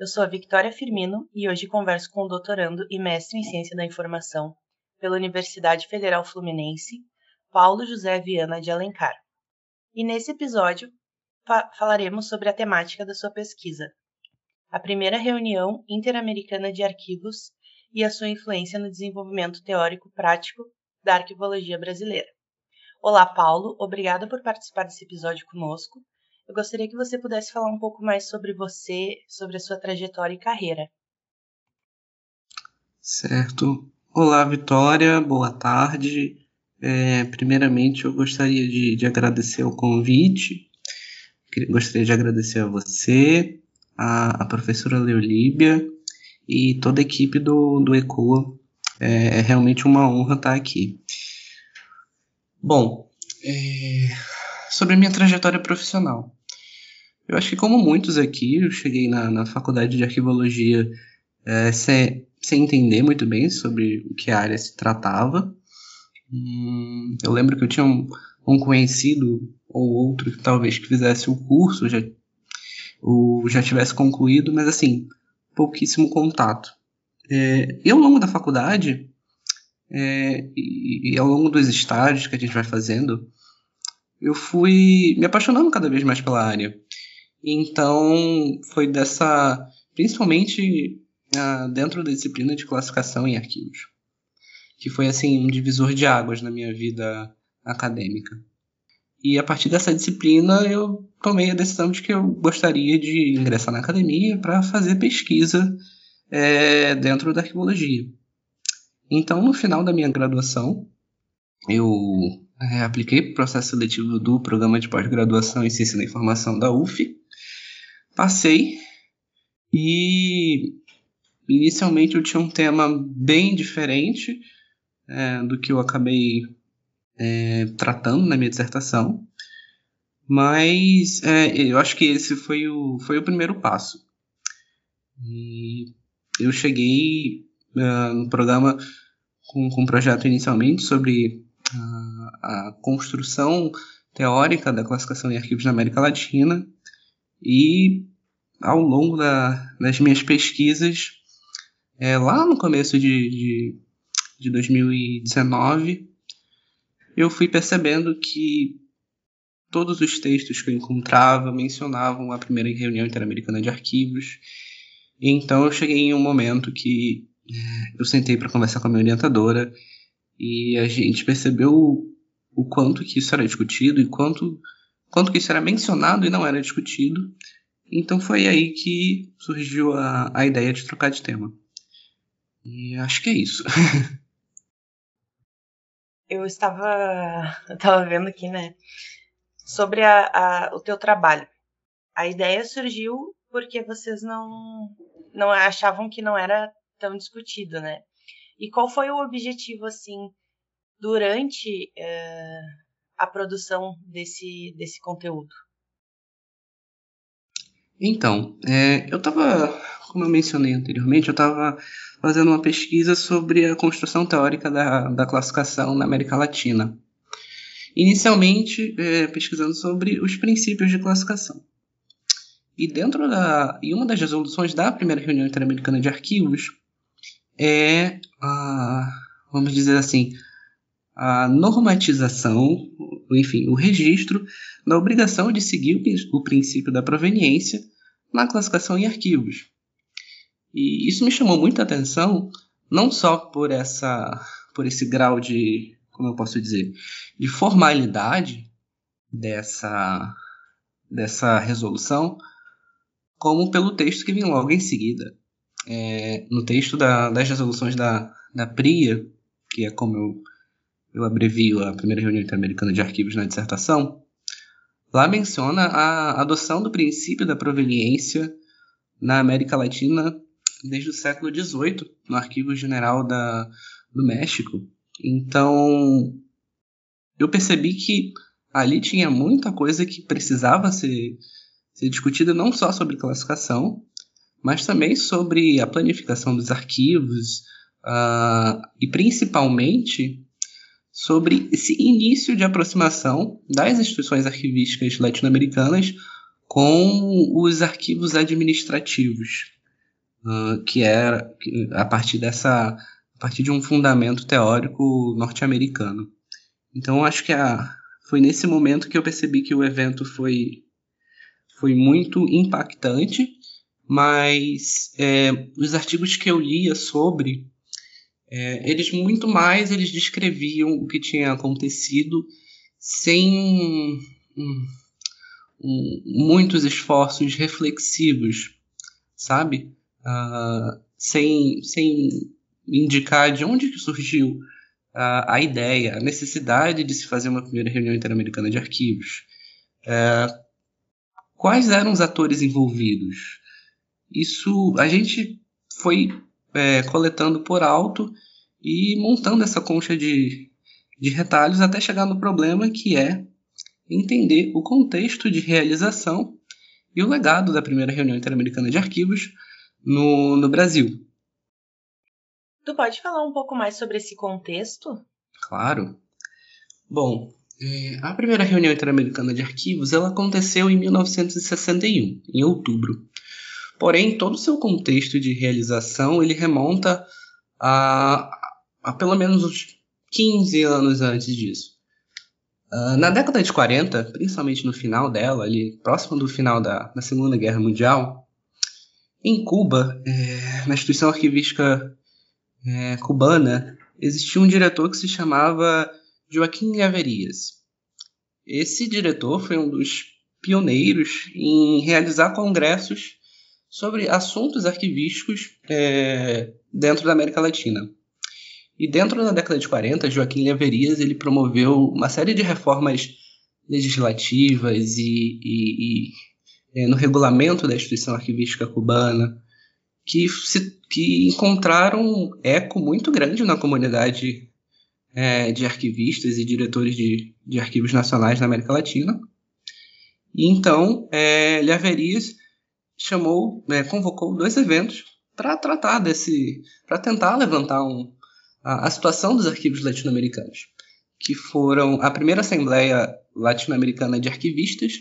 Eu sou a Victoria Firmino e hoje converso com o doutorando e mestre em Ciência da Informação pela Universidade Federal Fluminense, Paulo José Viana de Alencar. E nesse episódio fa falaremos sobre a temática da sua pesquisa, a primeira reunião interamericana de arquivos e a sua influência no desenvolvimento teórico prático da arquivologia brasileira. Olá, Paulo, obrigada por participar desse episódio conosco. Eu gostaria que você pudesse falar um pouco mais sobre você, sobre a sua trajetória e carreira. Certo. Olá, Vitória, boa tarde. É, primeiramente, eu gostaria de, de agradecer o convite. Gostaria de agradecer a você, a, a professora Leolíbia e toda a equipe do, do ECOA. É, é realmente uma honra estar aqui. Bom, é, sobre a minha trajetória profissional. Eu acho que, como muitos aqui, eu cheguei na, na faculdade de arquivologia é, sem, sem entender muito bem sobre o que a área se tratava. Hum, eu lembro que eu tinha um, um conhecido ou outro que talvez que fizesse o curso, já, ou já tivesse concluído, mas assim, pouquíssimo contato. É, e ao longo da faculdade, é, e, e, ao longo dos estágios que a gente vai fazendo, eu fui me apaixonando cada vez mais pela área. Então, foi dessa. Principalmente uh, dentro da disciplina de classificação em arquivos, que foi assim um divisor de águas na minha vida acadêmica. E a partir dessa disciplina eu tomei a decisão de que eu gostaria de ingressar na academia para fazer pesquisa é, dentro da arquivologia. Então, no final da minha graduação, eu é, apliquei para o processo seletivo do programa de pós-graduação em Ciência da Informação da UF, passei e inicialmente eu tinha um tema bem diferente é, do que eu acabei é, tratando na minha dissertação, mas é, eu acho que esse foi o, foi o primeiro passo. E eu cheguei uh, no programa com, com um projeto inicialmente sobre uh, a construção teórica da classificação em arquivos na América Latina e ao longo da, das minhas pesquisas, é, lá no começo de, de, de 2019, eu fui percebendo que todos os textos que eu encontrava mencionavam a primeira reunião interamericana de arquivos. Então eu cheguei em um momento que é, eu sentei para conversar com a minha orientadora e a gente percebeu o, o quanto que isso era discutido e quanto, quanto que isso era mencionado e não era discutido. Então foi aí que surgiu a, a ideia de trocar de tema. E acho que é isso. eu estava, eu estava vendo aqui, né, sobre a, a, o teu trabalho. A ideia surgiu porque vocês não, não achavam que não era tão discutido, né? E qual foi o objetivo, assim, durante uh, a produção desse, desse conteúdo? Então, é, eu estava, como eu mencionei anteriormente, eu estava fazendo uma pesquisa sobre a construção teórica da, da classificação na América Latina. Inicialmente, é, pesquisando sobre os princípios de classificação. E dentro da, e uma das resoluções da primeira reunião interamericana de arquivos é a, vamos dizer assim, a normatização, enfim, o registro da obrigação de seguir o princípio da proveniência na classificação em arquivos. E isso me chamou muita atenção, não só por essa por esse grau de, como eu posso dizer, de formalidade dessa dessa resolução, como pelo texto que vem logo em seguida. É, no texto da, das resoluções da, da PRIA, que é como eu, eu abrevio a primeira reunião interamericana de arquivos na dissertação, lá menciona a adoção do princípio da proveniência na América Latina desde o século XVIII, no Arquivo General da, do México. Então, eu percebi que ali tinha muita coisa que precisava ser, ser discutida, não só sobre classificação, mas também sobre a planificação dos arquivos uh, e principalmente sobre esse início de aproximação das instituições arquivísticas latino-americanas com os arquivos administrativos. uh, que era a partir dessa a partir de um fundamento teórico norte-americano. Então acho que a, foi nesse momento que eu percebi que o evento foi foi muito impactante, mas é, os artigos que eu lia sobre é, eles muito mais eles descreviam o que tinha acontecido sem um, um, muitos esforços reflexivos, sabe? Uh, sem, sem indicar de onde que surgiu a, a ideia, a necessidade de se fazer uma primeira reunião interamericana de arquivos. Uh, quais eram os atores envolvidos? Isso a gente foi é, coletando por alto e montando essa concha de, de retalhos até chegar no problema que é entender o contexto de realização e o legado da primeira reunião interamericana de arquivos no, no Brasil. Tu pode falar um pouco mais sobre esse contexto? Claro. Bom, é, a primeira reunião interamericana de arquivos ela aconteceu em 1961, em outubro. Porém, todo o seu contexto de realização ele remonta a, a pelo menos uns 15 anos antes disso. Uh, na década de 40, principalmente no final dela, ali próximo do final da, da Segunda Guerra Mundial, em Cuba, é, na instituição arquivística é, cubana, existia um diretor que se chamava Joaquim Averias. Esse diretor foi um dos pioneiros em realizar congressos sobre assuntos arquivísticos é, dentro da América Latina. E dentro da década de 40, Joaquim Leverias ele promoveu uma série de reformas legislativas e, e, e é, no regulamento da instituição arquivística cubana, que, se, que encontraram eco muito grande na comunidade é, de arquivistas e diretores de, de arquivos nacionais na América Latina. E então, é, Lhaverias chamou, né, convocou dois eventos para tratar desse, para tentar levantar um, a, a situação dos arquivos latino-americanos, que foram a primeira Assembleia Latino-Americana de Arquivistas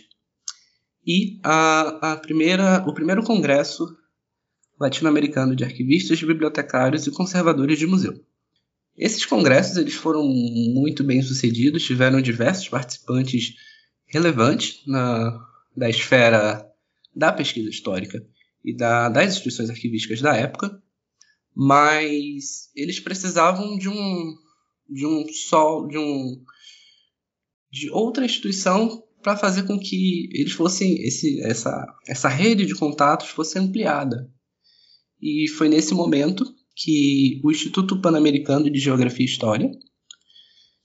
e a, a primeira, o primeiro Congresso Latino-Americano de Arquivistas, Bibliotecários e Conservadores de Museu. Esses congressos eles foram muito bem sucedidos, tiveram diversos participantes relevantes na, da esfera da pesquisa histórica e da, das instituições arquivísticas da época, mas eles precisavam de um de um só de um de outra instituição para fazer com que eles fossem esse essa essa rede de contatos fosse ampliada. E foi nesse momento que o Instituto Pan-Americano de Geografia e História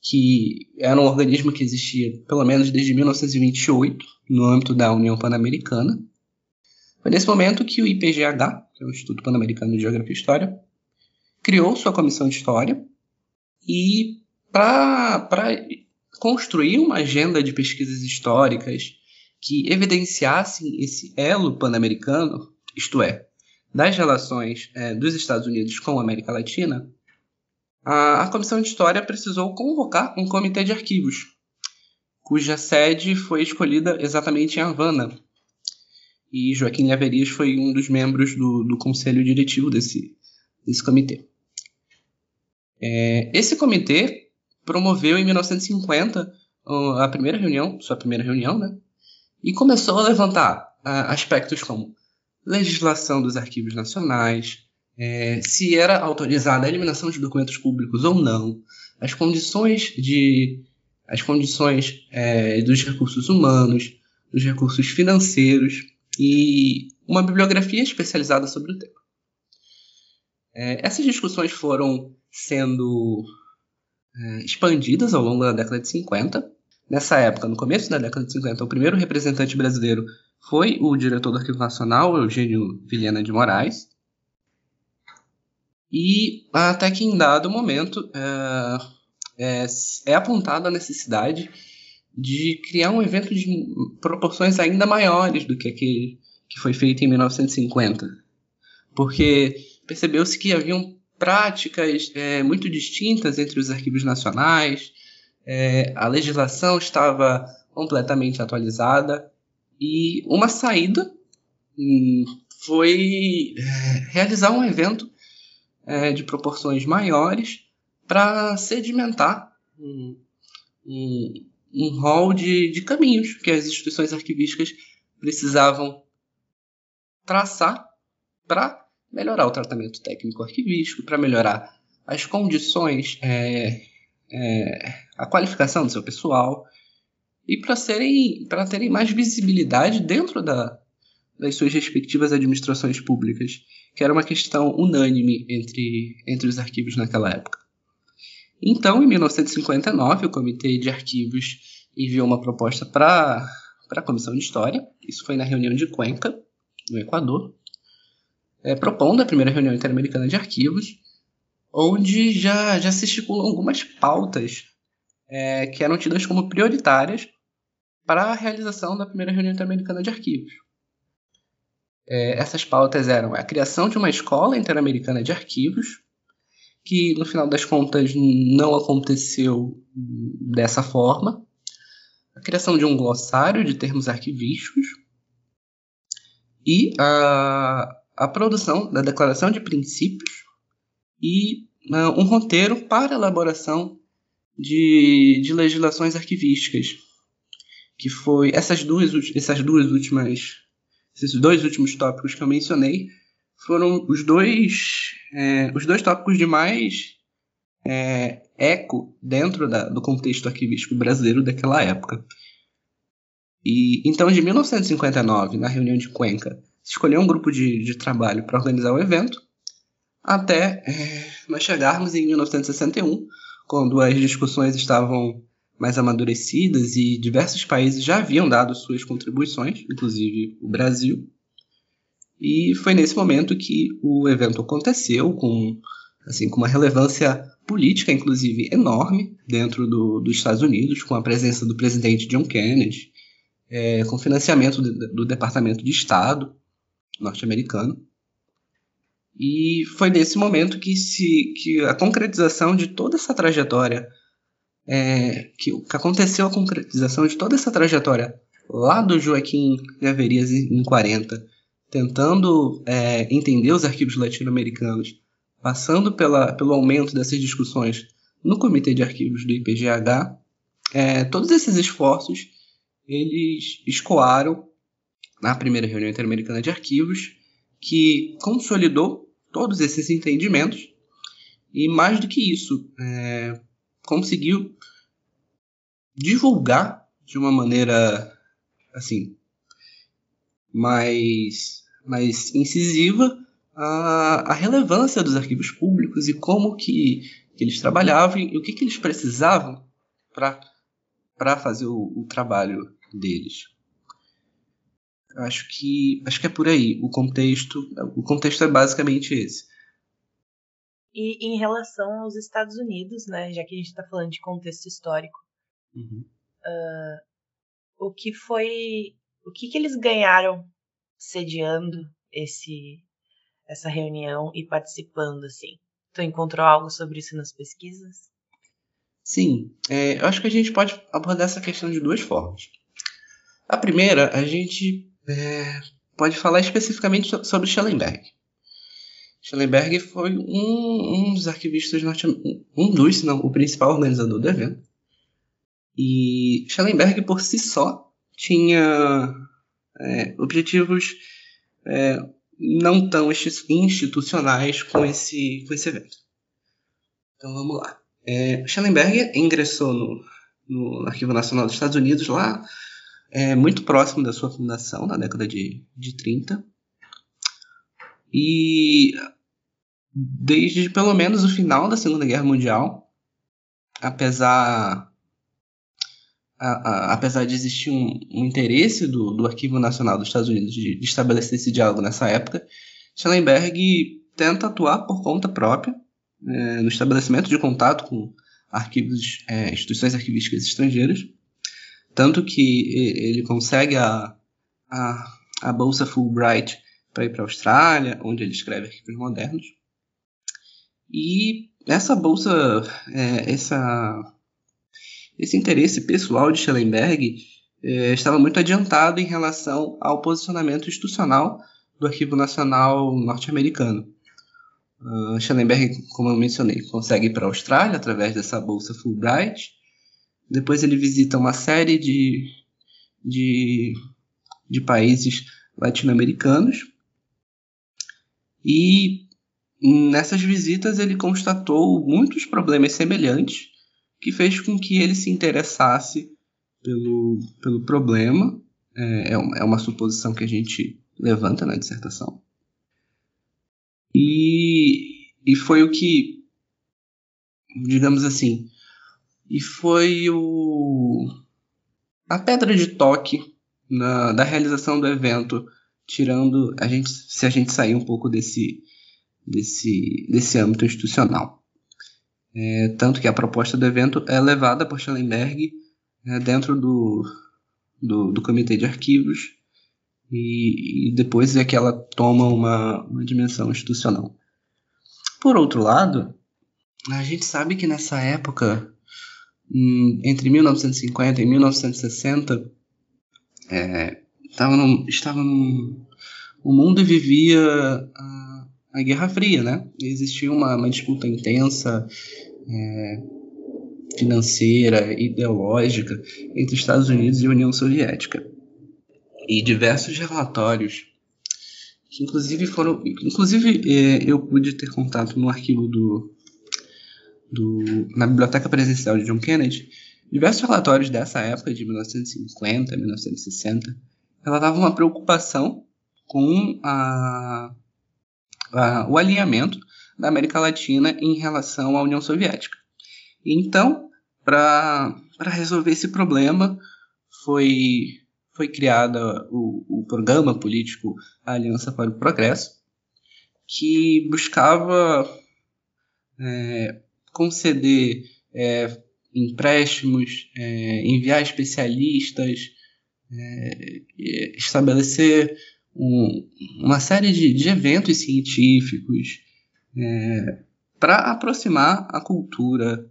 que era um organismo que existia pelo menos desde 1928 no âmbito da União Pan-Americana foi nesse momento que o IPGH, que é o Instituto Pan-Americano de Geografia e História, criou sua comissão de história e para construir uma agenda de pesquisas históricas que evidenciassem esse elo pan-americano, isto é, das relações é, dos Estados Unidos com a América Latina, a, a Comissão de História precisou convocar um comitê de arquivos, cuja sede foi escolhida exatamente em Havana, e Joaquim Lhaverias foi um dos membros do, do conselho diretivo desse, desse comitê. É, esse comitê promoveu em 1950 a primeira reunião, sua primeira reunião, né? E começou a levantar aspectos como legislação dos arquivos nacionais, é, se era autorizada a eliminação de documentos públicos ou não, as condições de as condições é, dos recursos humanos, dos recursos financeiros e uma bibliografia especializada sobre o tema. É, essas discussões foram sendo é, expandidas ao longo da década de 50. Nessa época, no começo da década de 50, o primeiro representante brasileiro foi o diretor do Arquivo Nacional, Eugênio Vilhena de Moraes. E até que em dado momento é, é, é apontada a necessidade de criar um evento de proporções ainda maiores do que aquele que foi feito em 1950. Porque percebeu-se que haviam práticas é, muito distintas entre os arquivos nacionais, é, a legislação estava completamente atualizada e uma saída hum, foi é, realizar um evento é, de proporções maiores para sedimentar um, um rol de, de caminhos que as instituições arquivísticas precisavam traçar para melhorar o tratamento técnico arquivístico, para melhorar as condições, é, é, a qualificação do seu pessoal e para terem mais visibilidade dentro da, das suas respectivas administrações públicas, que era uma questão unânime entre, entre os arquivos naquela época. Então, em 1959, o Comitê de Arquivos enviou uma proposta para a Comissão de História, isso foi na reunião de Cuenca, no Equador, é, propondo a primeira reunião interamericana de arquivos, onde já, já se estipulam algumas pautas é, que eram tidas como prioritárias para a realização da primeira reunião interamericana de arquivos. É, essas pautas eram a criação de uma escola interamericana de arquivos, que no final das contas não aconteceu dessa forma, a criação de um glossário de termos arquivísticos e a, a produção da declaração de princípios e uh, um roteiro para elaboração de, de legislações arquivísticas, que foi essas duas, essas duas últimas esses dois últimos tópicos que eu mencionei foram os dois, é, os dois tópicos de mais é, eco dentro da, do contexto arquivístico brasileiro daquela época. E então, de 1959, na reunião de Cuenca, se escolheu um grupo de, de trabalho para organizar o evento, até é, nós chegarmos em 1961, quando as discussões estavam mais amadurecidas e diversos países já haviam dado suas contribuições, inclusive o Brasil. E foi nesse momento que o evento aconteceu com assim com uma relevância política, inclusive enorme dentro do, dos Estados Unidos, com a presença do presidente John Kennedy, é, com financiamento do, do Departamento de Estado norte-americano. E foi nesse momento que, se, que a concretização de toda essa trajetória é, que, que aconteceu a concretização de toda essa trajetória lá do Joaquim Gaverias em 40, tentando é, entender os arquivos latino-americanos, passando pela, pelo aumento dessas discussões no Comitê de Arquivos do IPGH, é, todos esses esforços eles escoaram na primeira reunião interamericana de arquivos, que consolidou todos esses entendimentos e mais do que isso, é, conseguiu divulgar de uma maneira assim mais, mais incisiva a, a relevância dos arquivos públicos e como que, que eles trabalhavam e o que, que eles precisavam para fazer o, o trabalho deles. Acho que acho que é por aí o contexto. O contexto é basicamente esse. E em relação aos Estados Unidos, né, já que a gente está falando de contexto histórico, uhum. uh, o que foi, o que, que eles ganharam sediando esse essa reunião e participando assim? Tu encontrou algo sobre isso nas pesquisas? Sim, é, eu acho que a gente pode abordar essa questão de duas formas. A primeira, a gente é, pode falar especificamente sobre Schellenberg. Schellenberg foi um, um dos arquivistas norte-americanos, um dos, se não o principal organizador do evento. E Schellenberg, por si só, tinha é, objetivos é, não tão institucionais com esse, com esse evento. Então vamos lá. É, Schellenberg ingressou no, no Arquivo Nacional dos Estados Unidos lá, é, muito próximo da sua fundação, na década de, de 30. E desde pelo menos o final da Segunda Guerra Mundial, apesar a, a, apesar de existir um, um interesse do, do, Arquivo Nacional dos Estados Unidos de, de, estabelecer esse diálogo nessa época, Schellenberg tenta atuar por conta própria é, no estabelecimento de contato com arquivos, é, instituições arquivísticas estrangeiras, tanto que ele consegue a, a, a bolsa Fulbright para ir para a Austrália, onde ele escreve arquivos modernos. E essa bolsa, é, essa, esse interesse pessoal de Schellenberg é, estava muito adiantado em relação ao posicionamento institucional do do Arquivo Nacional norte-americano. Uh, Schellenberg, como eu mencionei, consegue ir para a Austrália através dessa bolsa Fulbright. Depois ele visita uma série de, de, de países latino-americanos. E nessas visitas ele constatou muitos problemas semelhantes que fez com que ele se interessasse pelo, pelo problema. É, é, é uma suposição que a gente levanta na dissertação. E, e foi o que, digamos assim, e foi o, a pedra de toque na, da realização do evento, tirando a gente, se a gente sair um pouco desse, desse, desse âmbito institucional. É, tanto que a proposta do evento é levada por Schellenberg é, dentro do, do, do, comitê de arquivos e, e, depois é que ela toma uma, uma dimensão institucional. Por outro lado, a gente sabe que nessa época, hum, entre 1950 e 1960, é, estava estava o mundo vivia a, a Guerra Fria, né? Existia uma, uma disputa intensa é, financeira, ideológica entre Estados Unidos e União Soviética. E diversos relatórios, que inclusive foram. Inclusive, é, eu pude ter contato no arquivo do, do. na Biblioteca Presencial de John Kennedy, diversos relatórios dessa época, de 1950, 1960, relatavam uma preocupação com a, a, o alinhamento da América Latina em relação à União Soviética. Então, para resolver esse problema, foi, foi criada o, o programa político Aliança para o Progresso, que buscava é, conceder é, empréstimos, é, enviar especialistas, é, estabelecer um, uma série de, de eventos científicos, é, para aproximar a cultura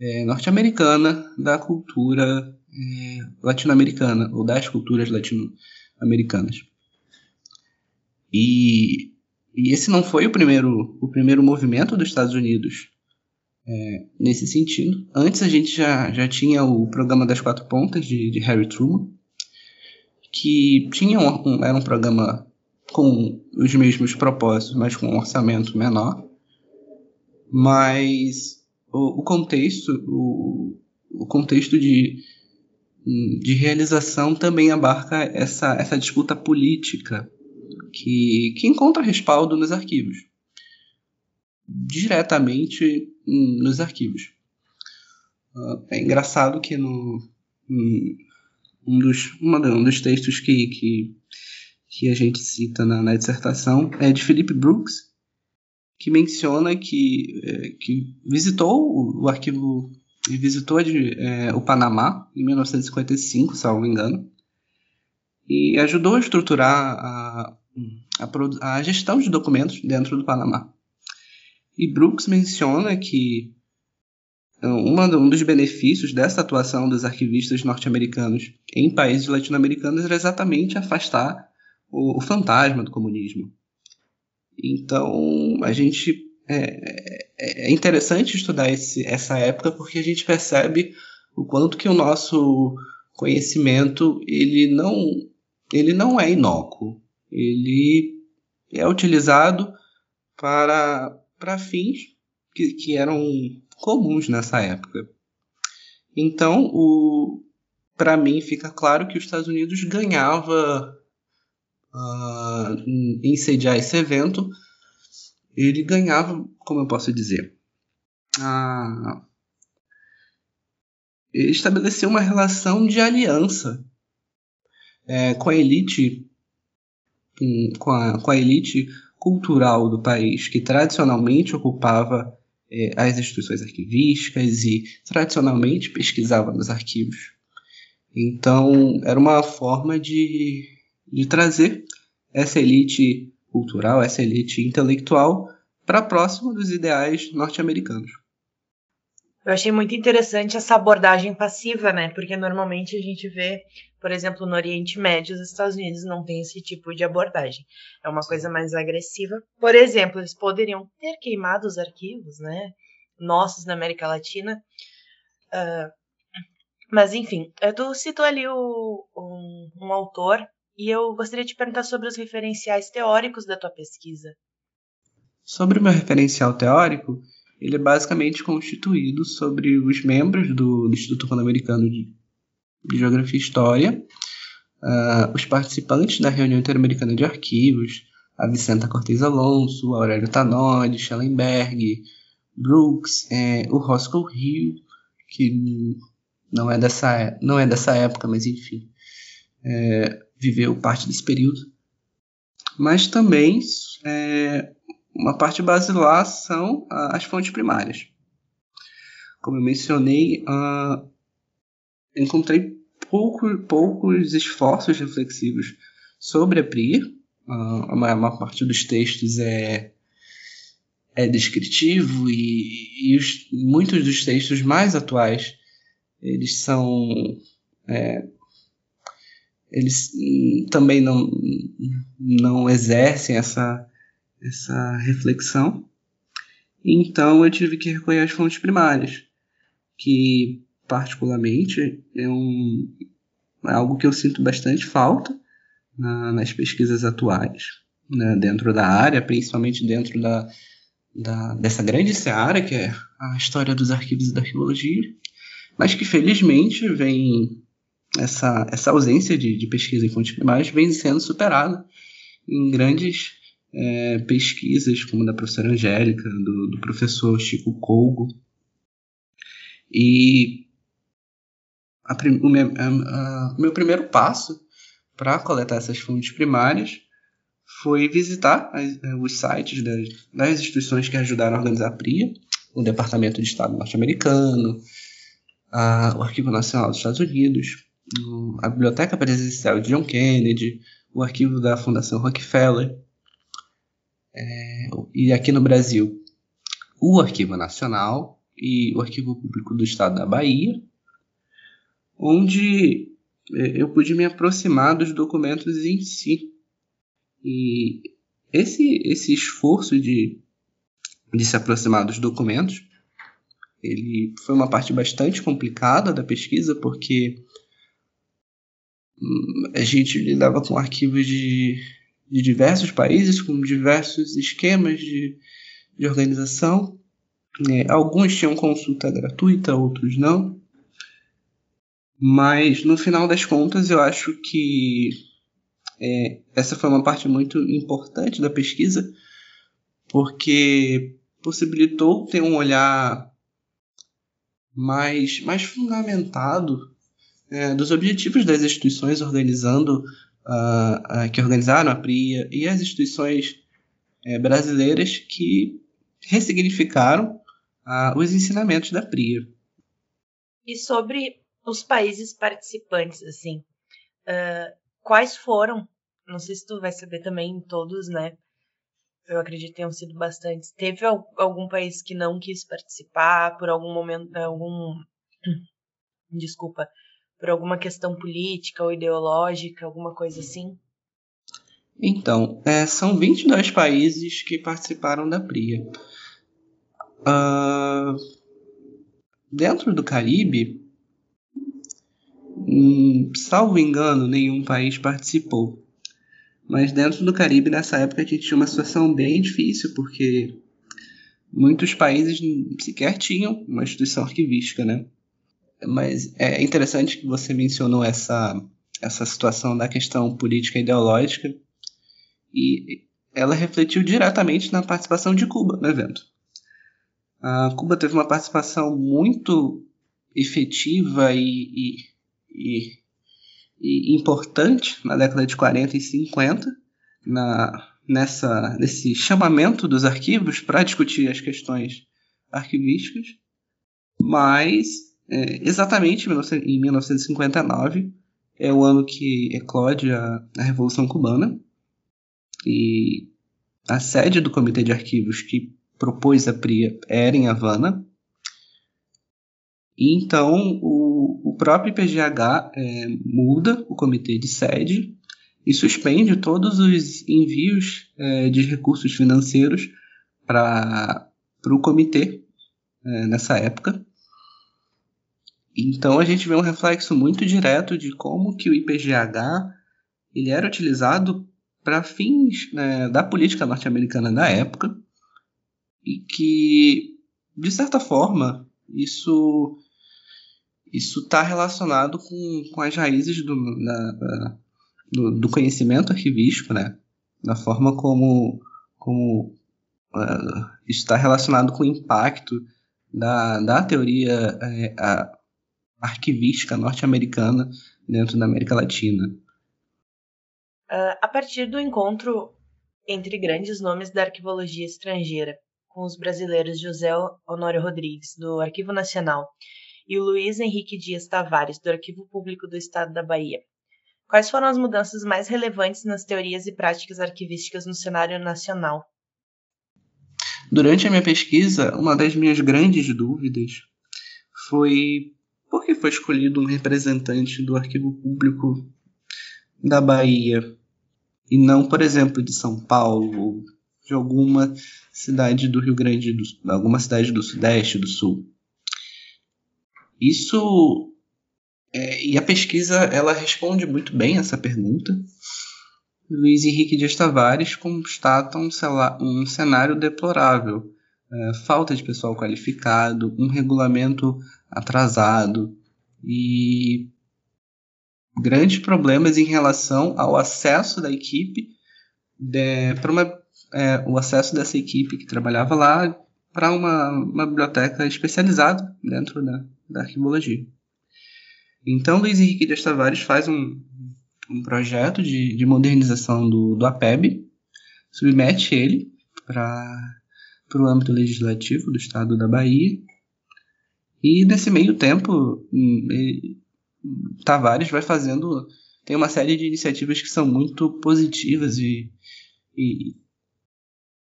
é, norte-americana da cultura é, latino-americana, ou das culturas latino-americanas. E, e, esse não foi o primeiro, o primeiro movimento dos Estados Unidos é, nesse sentido. Antes a gente já, já tinha o programa das quatro pontas de, de Harry Truman, que tinha um, um, era um programa com os mesmos propósitos, mas com um orçamento menor. Mas o, o contexto, o, o contexto de, de realização também abarca essa, essa disputa política que, que encontra respaldo nos arquivos. Diretamente nos arquivos. Ah, é engraçado que no, um, dos, um dos textos que, que que a gente cita na, na dissertação é de Philip Brooks, que menciona que, é, que visitou o, arquivo visitou de, é, o Panamá em 1955, se não me engano, e ajudou a estruturar a, a, a, gestão de documentos dentro do Panamá. E Brooks menciona que uma, um dos benefícios dessa atuação dos arquivistas norte-americanos em países latino-americanos era exatamente afastar o, o fantasma do comunismo. Então, a gente é, é, é interessante estudar esse, essa época porque a gente percebe o quanto que o nosso conhecimento ele não ele não é inócuo ele é utilizado para para fins que, que eram comuns nessa época então o para mim fica claro que os Estados Unidos ganhava uh, em sediar esse evento, ele ganhava, como eu posso dizer, ele estabeleceu uma relação de aliança é, com a elite com a, com a elite cultural do país que tradicionalmente ocupava é, as instituições arquivísticas e tradicionalmente pesquisava nos arquivos. Então, era uma forma de de trazer essa elite cultural, essa elite intelectual para próximo dos ideais norte-americanos. Eu achei muito interessante essa abordagem passiva, né? Porque normalmente a gente vê Por exemplo, no Oriente Médio, os Estados Unidos não têm esse tipo de abordagem. É uma coisa mais agressiva. Por exemplo, eles poderiam ter queimado os arquivos, né? Nossos na América Latina. Uh, mas, enfim, tu citou ali o, um, um autor e eu gostaria de perguntar sobre os referenciais teóricos da tua pesquisa. Sobre o meu referencial teórico, ele é basicamente constituído sobre os membros do, do Instituto Pan-Americano de, Geografia e História, uh, os participantes da reunião interamericana de arquivos, a Vicenta Cortez Alonso, Aurélio Tanodi, Schellenberg, Brooks, é, o Roscoe Hill, que não é dessa, não é dessa época, mas enfim. É, viveu parte desse período. Mas também é, uma parte basilar são as fontes primárias. Como eu mencionei, uh, encontrei pouco, poucos esforços reflexivos sobre a PRIA. Uh, a maior parte dos textos é, é descritivo e, e os, muitos dos textos mais atuais eles são é, eles hum, também não, não exercem essa, essa reflexão. Então eu tive que recorrer às fontes primárias, que particularmente é, um, é algo que eu sinto bastante falta na, nas pesquisas atuais, né, dentro da área, principalmente dentro da, da, dessa grande seara que é a história dos arquivos e da arqueologia, mas que felizmente vem essa, essa ausência de, de pesquisa em fontes primárias vem sendo superada em grandes é, pesquisas, como da professora Angélica, do, do professor Chico Colgo. E a, o, meu, a, a, o meu primeiro passo para coletar essas fontes primárias foi visitar as, é, os sites das, das, instituições que ajudaram a organizar a PRIA, o Departamento de Estado norte-americano, o Arquivo Nacional dos Estados Unidos, a Biblioteca Presidencial de John Kennedy, o arquivo da Fundação Rockefeller, é, e aqui no Brasil, o Arquivo Nacional e o Arquivo Público do Estado da Bahia, onde é, eu pude me aproximar dos documentos em si. E esse, esse esforço de, de se aproximar dos documentos, ele foi uma parte bastante complicada da pesquisa, porque a gente lidava com arquivos de, de diversos países, com diversos esquemas de, de organização. É, alguns tinham consulta gratuita, outros não. Mas no final das contas, eu acho que é, essa foi uma parte muito importante da pesquisa, porque possibilitou ter um olhar mais, mais fundamentado é, dos objetivos das instituições organizando uh, uh, que organizaram a PRIA e as instituições é, brasileiras que ressignificaram uh, os ensinamentos da PRIA. E sobre os países participantes, assim, quais foram? Não sei se tu vai saber também todos, né? Eu acredito tenham sido bastantes. Teve algum país que não quis participar por algum momento, algum desculpa, por alguma questão política ou ideológica, alguma coisa assim? Então, é, são 22 países que participaram da PRIA. Uh, dentro do Caribe, hum, salvo engano, nenhum país participou. Mas dentro do Caribe, nessa época, a gente tinha uma situação bem difícil, porque muitos países sequer tinham uma instituição arquivística, né? Mas é interessante que você mencionou essa, essa situação da questão política e ideológica e ela refletiu diretamente na participação de Cuba no evento. A Cuba teve uma participação muito efetiva e, e, e, e importante na década de 40 e 50 na, nessa, nesse chamamento dos arquivos para discutir as questões arquivísticas, mas é, exatamente em 1959 é o ano que eclode a, a Revolução Cubana e a sede do Comitê de Arquivos que propôs a PRIA era em Havana. E então o, o, o próprio IPGH é, muda o comitê de sede e suspende todos os envios é, de recursos financeiros para o comitê é, nessa época. Então a gente vê um reflexo muito direto de como que o IPGH ele era utilizado para fins né, da política norte-americana da época e que de certa forma isso isso está relacionado com, com as raízes do, na, do, do, conhecimento arquivístico, né? Da forma como, como uh, isso está relacionado com o impacto da, da teoria é, arquivística norte-americana dentro da América Latina. Uh, a partir do encontro entre grandes nomes da arquivologia estrangeira, com os brasileiros José Honório Rodrigues, do Arquivo Nacional, e o Luiz Henrique Dias Tavares, do Arquivo Público do Estado da Bahia. Quais foram as mudanças mais relevantes nas teorias e práticas arquivísticas no cenário nacional? Durante a minha pesquisa, uma das minhas grandes dúvidas foi por que foi escolhido um representante do Arquivo Público da Bahia e não, por exemplo, de São Paulo ou de alguma cidade do Rio Grande do Sul, alguma cidade do Sudeste, do Sul. Isso é, e a pesquisa ela responde muito bem essa pergunta. Luiz Henrique Dias Tavares constata um, um cenário deplorável, é, falta de pessoal qualificado, um regulamento atrasado e grandes problemas em relação ao acesso da equipe para uma é, o acesso dessa equipe que trabalhava lá para uma, uma, biblioteca especializada dentro da, da. Então, Luiz Henrique de Tavares faz um, um projeto de, de modernização do, do APEB, submete ele para o âmbito legislativo do estado da Bahia, e nesse meio tempo, hum, Tavares vai fazendo. Tem uma série de iniciativas que são muito positivas e, e,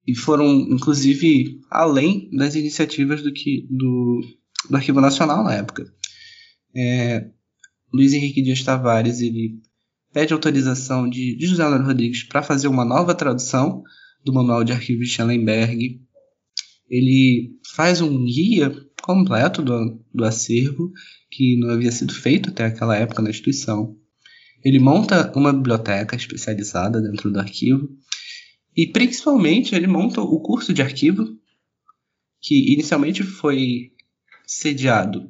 e foram, inclusive, além das iniciativas do, que, do, do Arquivo Nacional na época. É, Luiz Henrique Dias Tavares ele pede autorização de, de José Leonardo Rodrigues para fazer uma nova tradução do Manual de Arquivos de Schellenberg. Ele faz um guia completo do, do acervo que não havia sido feito até aquela época na instituição. Ele monta uma biblioteca especializada dentro do arquivo e, principalmente, ele monta o curso de arquivo, que inicialmente foi sediado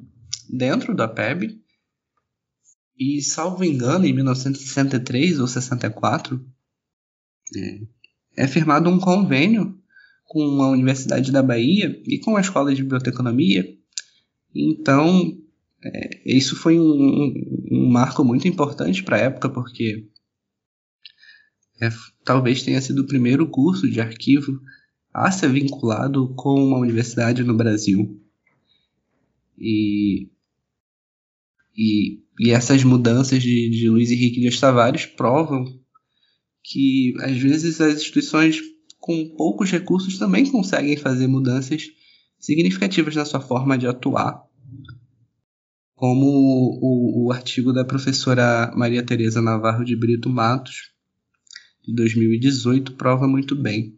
dentro da PEB e, salvo engano, em 1963 ou 64, é, é firmado um convênio com a Universidade da Bahia e com a Escola de Biblioteconomia. Então, é, isso foi um, um, marco muito importante para a época, porque é, talvez tenha sido o primeiro curso de arquivo a ser vinculado com uma universidade no Brasil. E, e, e essas mudanças de, de Luiz Henrique de Tavares provam que, às vezes, as instituições com poucos recursos também conseguem fazer mudanças significativas na sua forma de atuar como o, o artigo da professora Maria Tereza Navarro de Brito Matos, de 2018, prova muito bem.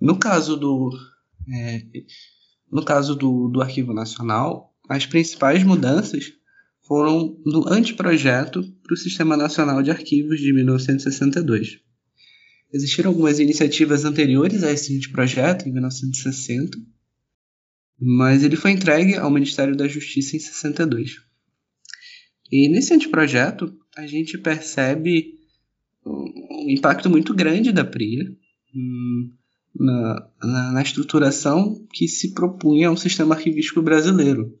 No caso do, é, no caso do, do Arquivo Nacional, as principais mudanças foram no anteprojeto para o Sistema Nacional de Arquivos de 1962. Existiram algumas iniciativas anteriores a esse anteprojeto, em 1960, mas ele foi entregue ao Ministério da Justiça em 62. E nesse anteprojeto, a gente percebe um impacto muito grande da PRIA hum, na, na, na estruturação que se propunha ao sistema arquivístico brasileiro.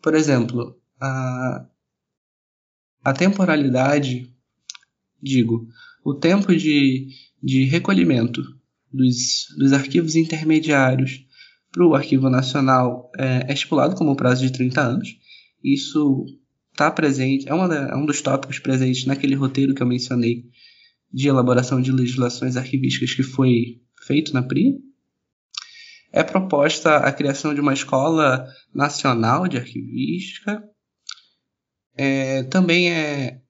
Por exemplo, a, a temporalidade, digo, o tempo de, de recolhimento dos, dos arquivos intermediários para o Arquivo Nacional é, é, estipulado como prazo de 30 anos. Isso está presente, é, é um dos tópicos presentes naquele roteiro que eu mencionei de elaboração de legislações arquivísticas que foi feito na PRI. É proposta a criação de uma escola nacional de arquivística é, também é,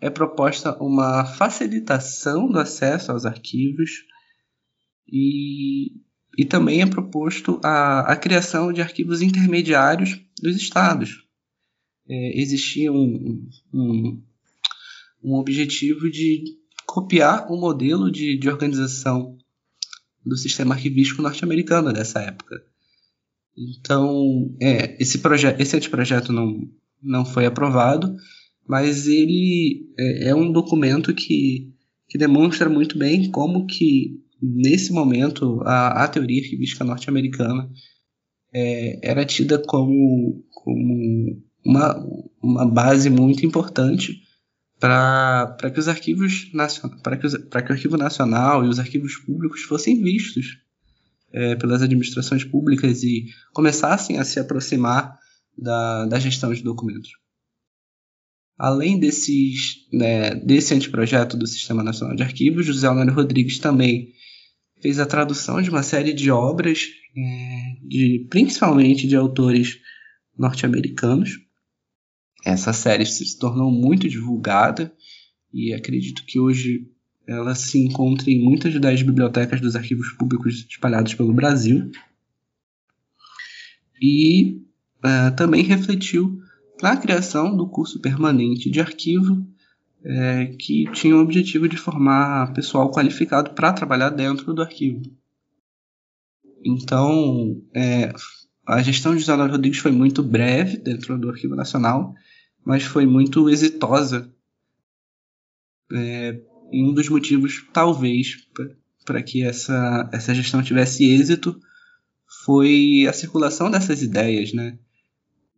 é proposta uma facilitação do acesso aos arquivos e, e também é proposto a, a criação de arquivos intermediários dos estados. É, existia um, um, um objetivo de copiar o um modelo de, de organização do sistema arquivístico norte-americano dessa época. Então, é, esse, esse anteprojeto não, não foi aprovado, mas ele é, é, um documento que, que demonstra muito bem como que, nesse momento, a, a teoria arquivística norte-americana é, era tida como, como uma, uma base muito importante para que os arquivos para que, que o arquivo nacional e os arquivos públicos fossem vistos é, pelas administrações públicas e começassem a se aproximar da, da gestão de documentos. Além desses, né, desse anteprojeto do Sistema Nacional de Arquivos, José Honório Rodrigues também fez a tradução de uma série de obras, é, de, principalmente de autores norte-americanos, essa série se tornou muito divulgada e acredito que hoje ela se encontra em muitas das bibliotecas dos arquivos públicos espalhados pelo Brasil. E uh, também refletiu na criação do curso permanente de arquivo, é, que tinha o objetivo de formar pessoal qualificado para trabalhar dentro do arquivo. Então, é, a gestão de José Rodrigues foi muito breve dentro do Arquivo Nacional, mas foi muito exitosa. É, um dos motivos, talvez, para que essa, essa gestão tivesse êxito foi a circulação dessas ideias, né?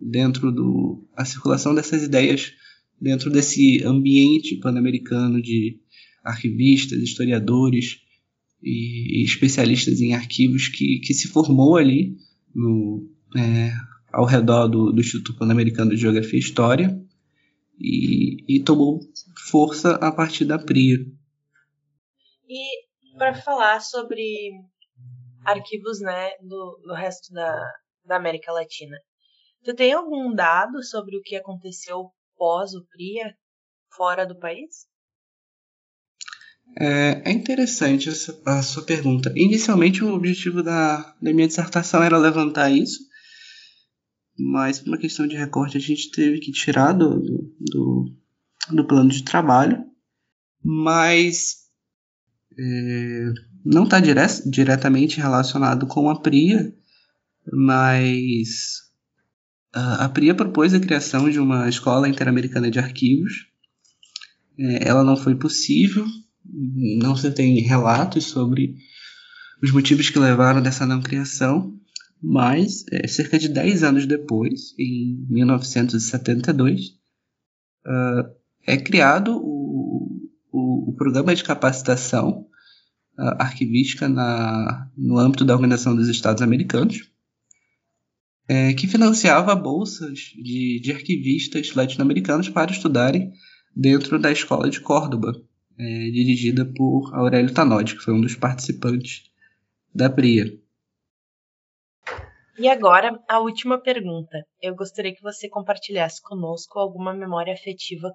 Dentro do. a circulação dessas ideias dentro desse ambiente pan-americano de arquivistas, historiadores e, e, especialistas em arquivos que, que se formou ali no, é, ao redor do, do Instituto Pan-Americano de Geografia e História e, e tomou força a partir da PRIA. E para falar sobre arquivos né, do, do resto da, da América Latina, tu tem algum dado sobre o que aconteceu pós o PRIA fora do país? É, é interessante essa, a sua pergunta. Inicialmente, o objetivo da, da minha dissertação era levantar isso, mas por uma questão de recorte a gente teve que tirar do, do, do plano de trabalho, mas é, não está dire diretamente relacionado com a PRIA, mas a, PRIA propôs a criação de uma escola interamericana de arquivos. É, ela não foi possível, não se tem relatos sobre os motivos que levaram dessa não criação, mas, é, cerca de 10 anos depois, em 1972, uh, é criado o, o, o, programa de capacitação uh, arquivística na, no âmbito da Organização dos Estados Americanos, é, que financiava bolsas de, de arquivistas latino-americanos para estudarem dentro da Escola de Córdoba, é, dirigida por Aurélio Tanodi, que foi um dos participantes da PRIA. E agora, a última pergunta. Eu gostaria que você compartilhasse conosco alguma memória afetiva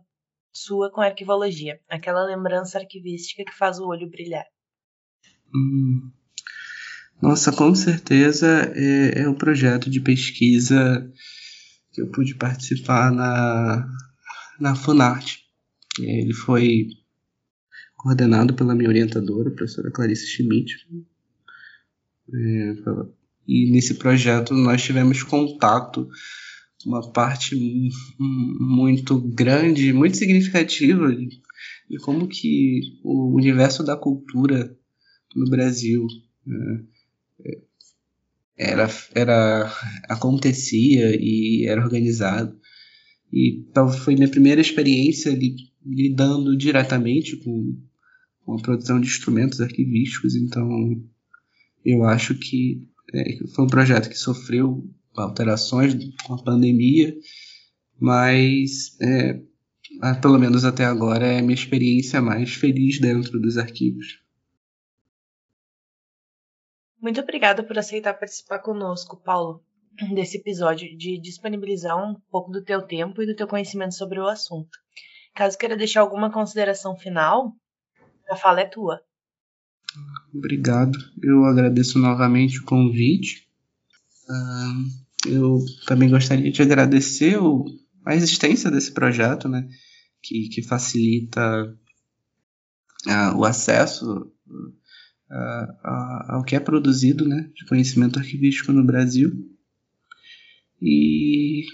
sua com a arquivologia, aquela lembrança arquivística que faz o olho brilhar. Hum. Nossa, com certeza é, é um projeto de pesquisa que eu pude participar na, na Funarte. Ele foi coordenado pela minha orientadora, a professora Clarice Schmidt. É, e nesse projeto nós tivemos contato com uma parte muito grande, muito significativa de como que o universo da cultura no Brasil né, era, era acontecia e era organizado. E então, foi minha primeira experiência lidando diretamente com, com a produção de instrumentos arquivísticos, então eu acho que é, foi um projeto que sofreu alterações com a pandemia, mas é, pelo menos até agora é a minha experiência mais feliz dentro dos arquivos. Muito obrigada por aceitar participar conosco, Paulo. desse episódio de disponibilizar um pouco do teu tempo e do teu conhecimento sobre o assunto. Caso queira deixar alguma consideração final, a fala é tua. Obrigado. Eu agradeço novamente o convite. Eu também gostaria de agradecer a existência desse projeto, né, que, que facilita uh, o acesso ao que é produzido né, de conhecimento arquivístico no Brasil. E,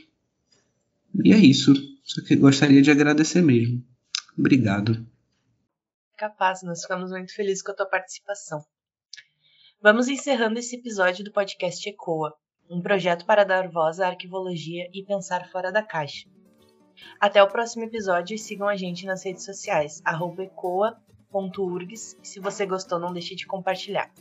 e é isso. Só que gostaria de agradecer mesmo. Obrigado. Capaz, nós ficamos muito felizes com a tua participação. Vamos encerrando esse episódio do podcast ECOA, um projeto para dar voz à arquivologia e pensar fora da caixa. Até o próximo episódio e sigam a gente nas redes sociais, ecoa.urgs. Se você gostou, não deixe de compartilhar.